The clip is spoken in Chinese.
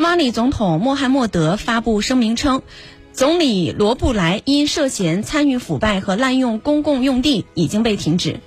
马里总统穆罕默德发布声明称，总理罗布莱因涉嫌参与腐败和滥用公共用地已经被停止。